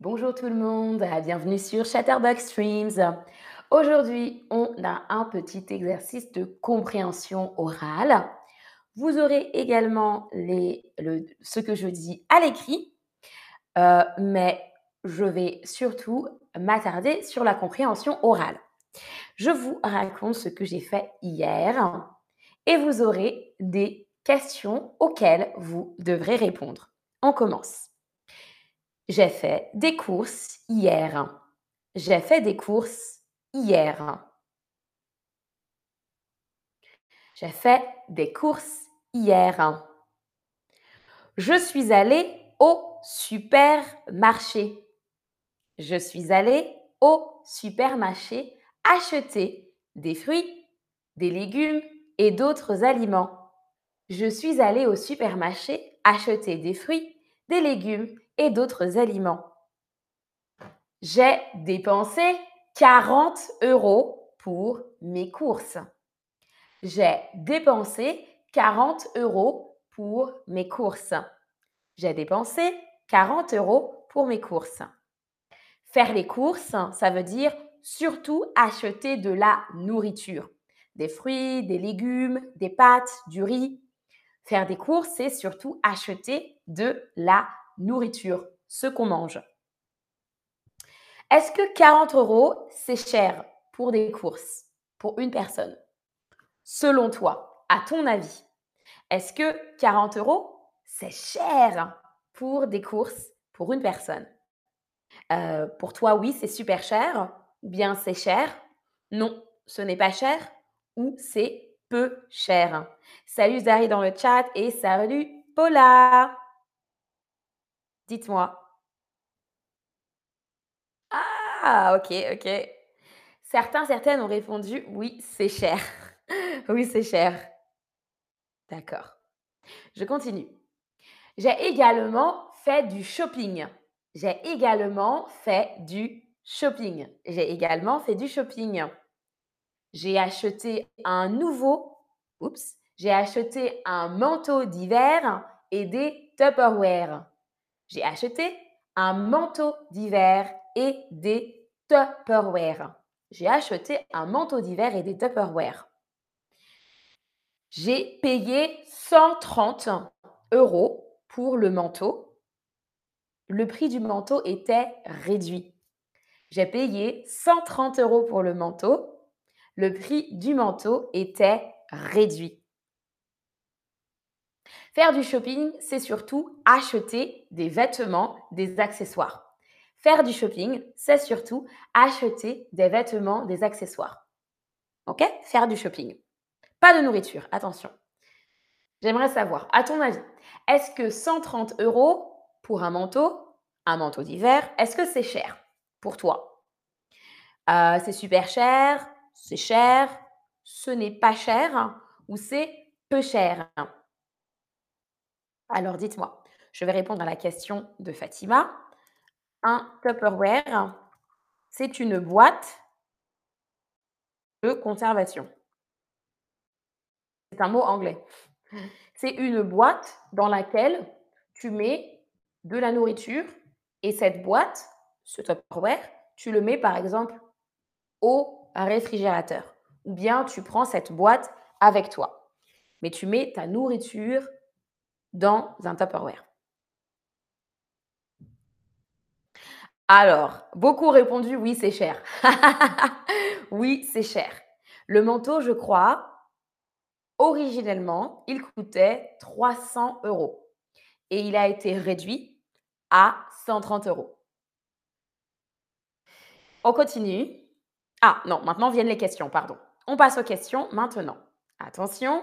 Bonjour tout le monde, bienvenue sur Chatterbox Streams. Aujourd'hui, on a un petit exercice de compréhension orale. Vous aurez également ce que je dis à l'écrit, euh, mais je vais surtout m'attarder sur la compréhension orale. Je vous raconte ce que j'ai fait hier et vous aurez des questions auxquelles vous devrez répondre. On commence. J'ai fait des courses hier. J'ai fait des courses hier. J'ai fait des courses hier. Je suis allée au supermarché. Je suis allée au supermarché acheter des fruits, des légumes et d'autres aliments. Je suis allée au supermarché acheter des fruits, des légumes et d'autres aliments. J'ai dépensé 40 euros pour mes courses. J'ai dépensé 40 euros pour mes courses. J'ai dépensé 40 euros pour mes courses. Faire les courses, ça veut dire surtout acheter de la nourriture. Des fruits, des légumes, des pâtes, du riz. Faire des courses, c'est surtout acheter de la nourriture, ce qu'on mange. Est-ce que 40 euros, c'est cher pour des courses, pour une personne? Selon toi, à ton avis, est-ce que 40 euros, c'est cher pour des courses pour une personne? Euh, Pour toi, oui, c'est super cher, bien c'est cher Non, ce n'est pas cher, ou c'est peu cher. Salut Zari dans le chat et salut Paula Dites-moi. Ah, ok, ok. Certains, certaines ont répondu oui, c'est cher. oui, c'est cher. D'accord. Je continue. J'ai également fait du shopping. J'ai également fait du shopping. J'ai également fait du shopping. J'ai acheté un nouveau, oups, j'ai acheté un manteau d'hiver et des Tupperware j'ai acheté un manteau d'hiver et des Tupperware. J'ai acheté un manteau d'hiver et des Tupperware. J'ai payé 130 euros pour le manteau. Le prix du manteau était réduit. J'ai payé 130 euros pour le manteau. Le prix du manteau était réduit. Faire du shopping, c'est surtout acheter des vêtements, des accessoires. Faire du shopping, c'est surtout acheter des vêtements, des accessoires. OK? Faire du shopping. Pas de nourriture, attention. J'aimerais savoir, à ton avis, est-ce que 130 euros pour un manteau, un manteau d'hiver, est-ce que c'est cher pour toi? Euh, C'est super cher, c'est cher, ce n'est pas cher ou c'est peu cher? Alors dites-moi, je vais répondre à la question de Fatima. Un Tupperware, c'est une boîte de conservation. C'est un mot anglais. C'est une boîte dans laquelle tu mets de la nourriture et cette boîte, ce Tupperware, tu le mets par exemple au réfrigérateur ou bien tu prends cette boîte avec toi. Mais tu mets ta nourriture dans un Tupperware Alors, beaucoup ont répondu oui, c'est cher. oui, c'est cher. Le manteau, je crois, originellement, il coûtait 300 euros et il a été réduit à 130 euros. On continue. Ah non, maintenant viennent les questions, pardon. On passe aux questions maintenant. Attention,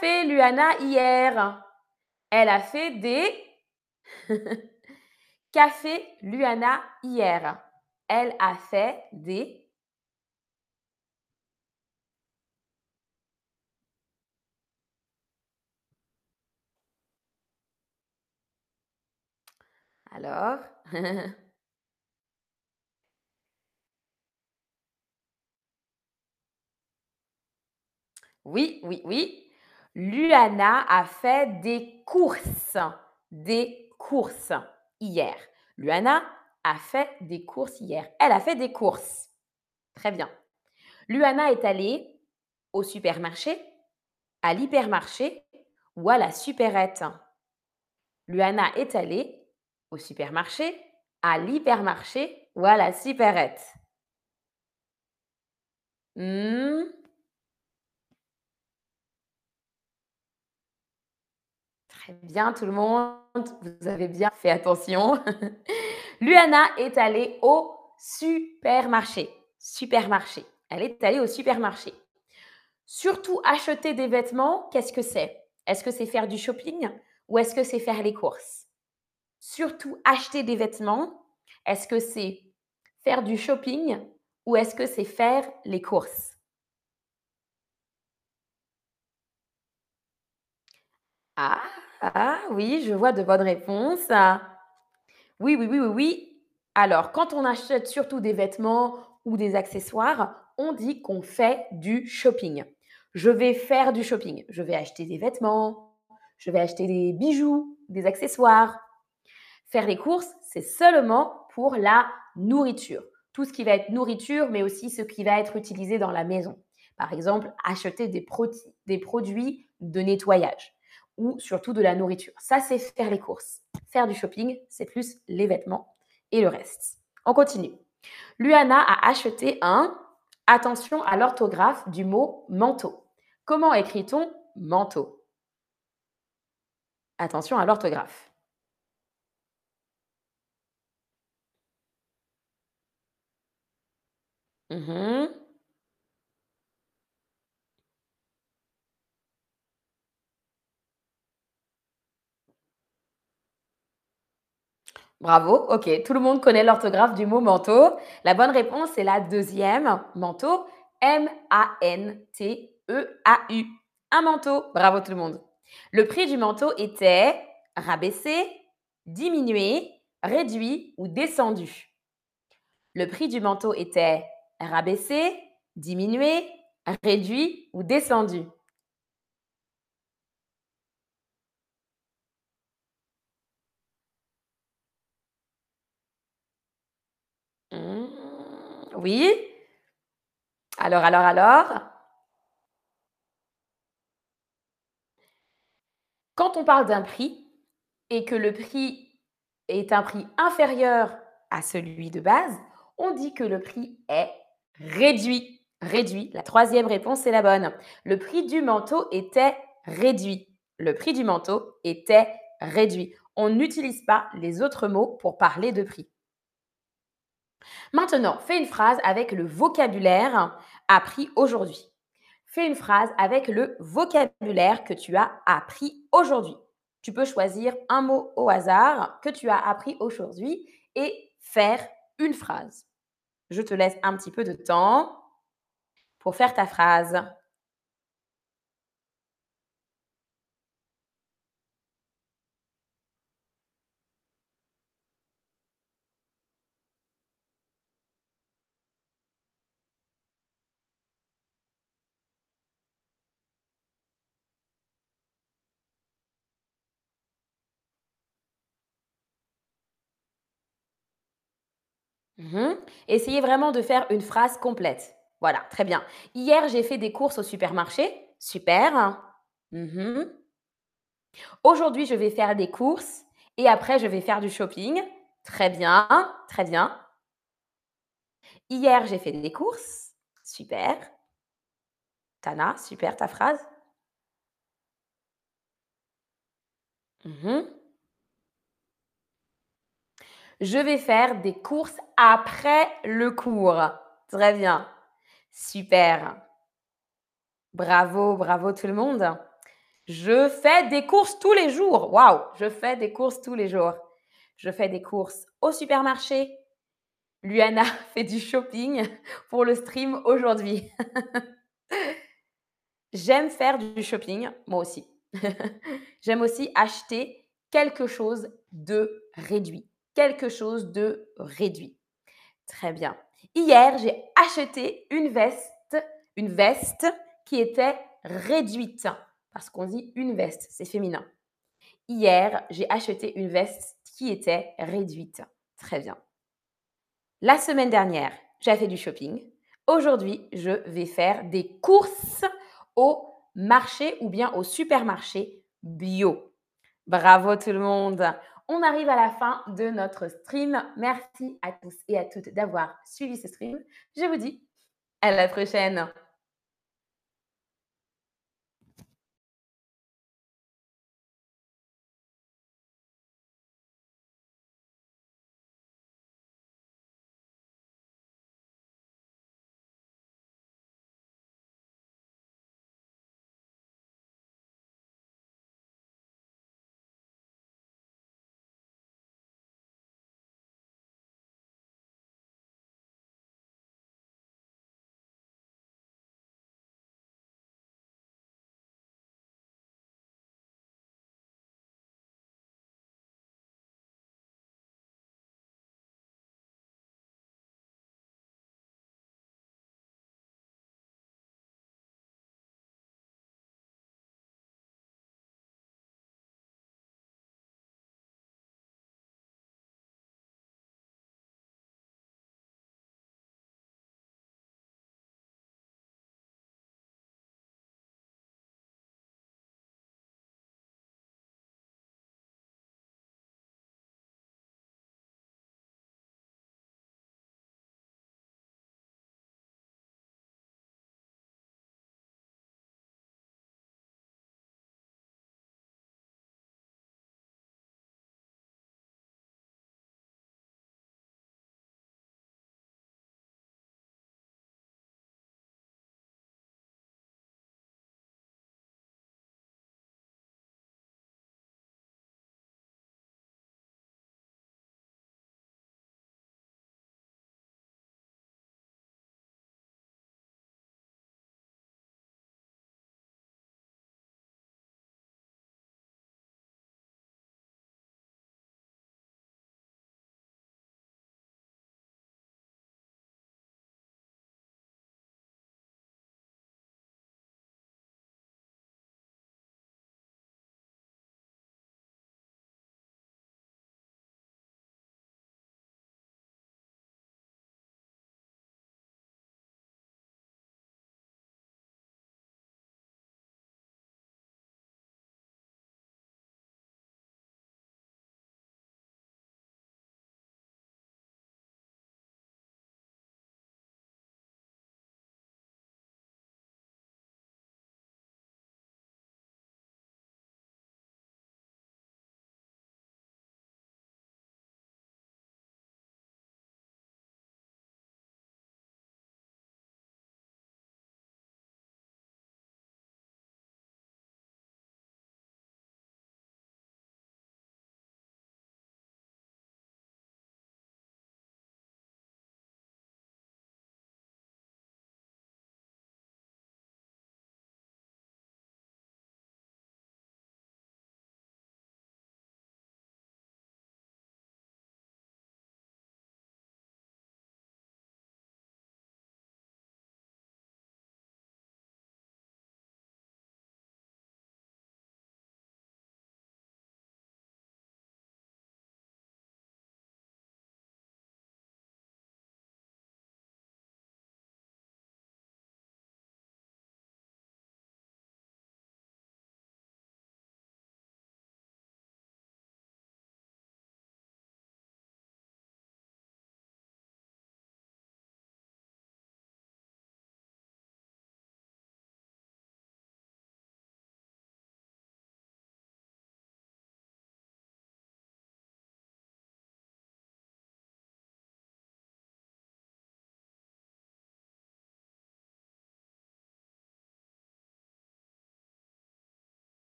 fait Luana hier elle a fait des café Luana hier. Elle a fait des Alors Oui, oui, oui. Luana a fait des courses, des courses hier. Luana a fait des courses hier. Elle a fait des courses. Très bien. Luana est allée au supermarché, à l'hypermarché ou à la supérette. Luana est allée au supermarché, à l'hypermarché ou à la supérette. Hmm. Très bien tout le monde, vous avez bien fait attention. Luana est allée au supermarché. Supermarché. Elle est allée au supermarché. Surtout acheter des vêtements, qu'est-ce que c'est? Est-ce que c'est faire du shopping ou est-ce que c'est faire les courses? Surtout acheter des vêtements, est-ce que c'est faire du shopping ou est-ce que c'est faire les courses? Ah, ah oui, je vois de bonnes réponses. Oui, oui, oui, oui, oui. Alors, quand on achète surtout des vêtements ou des accessoires, on dit qu'on fait du shopping. Je vais faire du shopping. Je vais acheter des vêtements, je vais acheter des bijoux, des accessoires. Faire les courses, c'est seulement pour la nourriture. Tout ce qui va être nourriture, mais aussi ce qui va être utilisé dans la maison. Par exemple, acheter des, des produits de nettoyage ou surtout de la nourriture. Ça, c'est faire les courses. Faire du shopping, c'est plus les vêtements et le reste. On continue. Luana a acheté un, attention à l'orthographe du mot manteau. Comment écrit-on manteau? Attention à l'orthographe. Mhm. Bravo, ok. Tout le monde connaît l'orthographe du mot manteau. La bonne réponse, c'est la deuxième, manteau. M-A-N-T-E-A-U. Un manteau. Bravo tout le monde. Le prix du manteau était rabaissé, diminué, réduit ou descendu. Le prix du manteau était rabaissé, diminué, réduit ou descendu. Mmh, oui. Alors, alors, alors Quand on parle d'un prix et que le prix est un prix inférieur à celui de base, on dit que le prix est réduit. Réduit. La troisième réponse est la bonne. Le prix du manteau était réduit. Le prix du manteau était réduit. On n'utilise pas les autres mots pour parler de prix. Maintenant, fais une phrase avec le vocabulaire appris aujourd'hui. Fais une phrase avec le vocabulaire que tu as appris aujourd'hui. Tu peux choisir un mot au hasard que tu as appris aujourd'hui et faire une phrase. Je te laisse un petit peu de temps pour faire ta phrase. Mhm. Essayez vraiment de faire une phrase complète. Voilà, très bien. Hier, j'ai fait des courses au supermarché. Super. Mhm. Aujourd'hui, je vais faire des courses et après, je vais faire du shopping. Très bien, très bien. Hier, j'ai fait des courses. Super. Tana, super ta phrase. Mhm. Je vais faire des courses après le cours. Très bien. Super. Bravo, bravo tout le monde. Je fais des courses tous les jours. Waouh, je fais des courses tous les jours. Je fais des courses au supermarché. Luana fait du shopping pour le stream aujourd'hui. J'aime faire du shopping, moi aussi. J'aime aussi acheter quelque chose de réduit quelque chose de réduit. Très bien. Hier, j'ai acheté une veste, une veste qui était réduite. Parce qu'on dit une veste, c'est féminin. Hier, j'ai acheté une veste qui était réduite. Très bien. La semaine dernière, j'ai fait du shopping. Aujourd'hui, je vais faire des courses au marché ou bien au supermarché bio. Bravo tout le monde. On arrive à la fin de notre stream. Merci à tous et à toutes d'avoir suivi ce stream. Je vous dis à la prochaine.